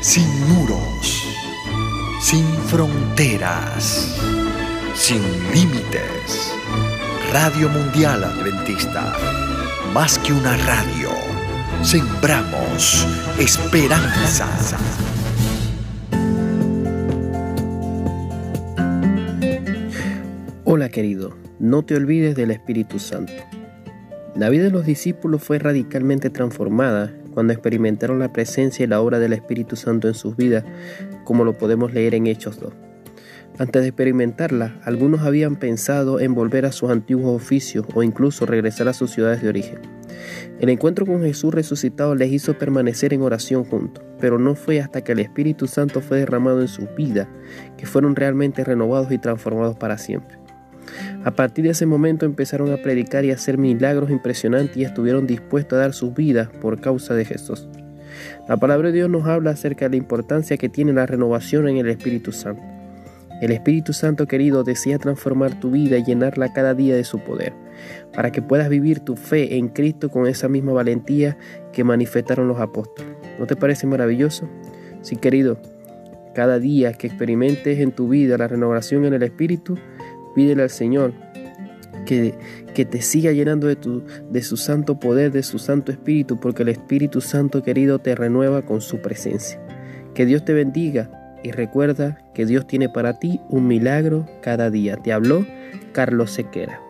sin muros, sin fronteras, sin límites. Radio Mundial Adventista, más que una radio, sembramos esperanza. Hola querido, no te olvides del Espíritu Santo. La vida de los discípulos fue radicalmente transformada cuando experimentaron la presencia y la obra del Espíritu Santo en sus vidas, como lo podemos leer en Hechos 2. Antes de experimentarla, algunos habían pensado en volver a sus antiguos oficios o incluso regresar a sus ciudades de origen. El encuentro con Jesús resucitado les hizo permanecer en oración juntos, pero no fue hasta que el Espíritu Santo fue derramado en sus vidas que fueron realmente renovados y transformados para siempre. A partir de ese momento empezaron a predicar y a hacer milagros impresionantes y estuvieron dispuestos a dar sus vidas por causa de Jesús. La palabra de Dios nos habla acerca de la importancia que tiene la renovación en el Espíritu Santo. El Espíritu Santo querido desea transformar tu vida y llenarla cada día de su poder, para que puedas vivir tu fe en Cristo con esa misma valentía que manifestaron los apóstoles. ¿No te parece maravilloso? Sí, querido, cada día que experimentes en tu vida la renovación en el Espíritu, Pídele al Señor que, que, te siga llenando de, tu, de su santo poder, de su santo espíritu, porque el Espíritu Santo querido te renueva con su presencia. Que Dios te bendiga y recuerda que Dios tiene para ti un milagro cada día. Te habló Carlos Sequera.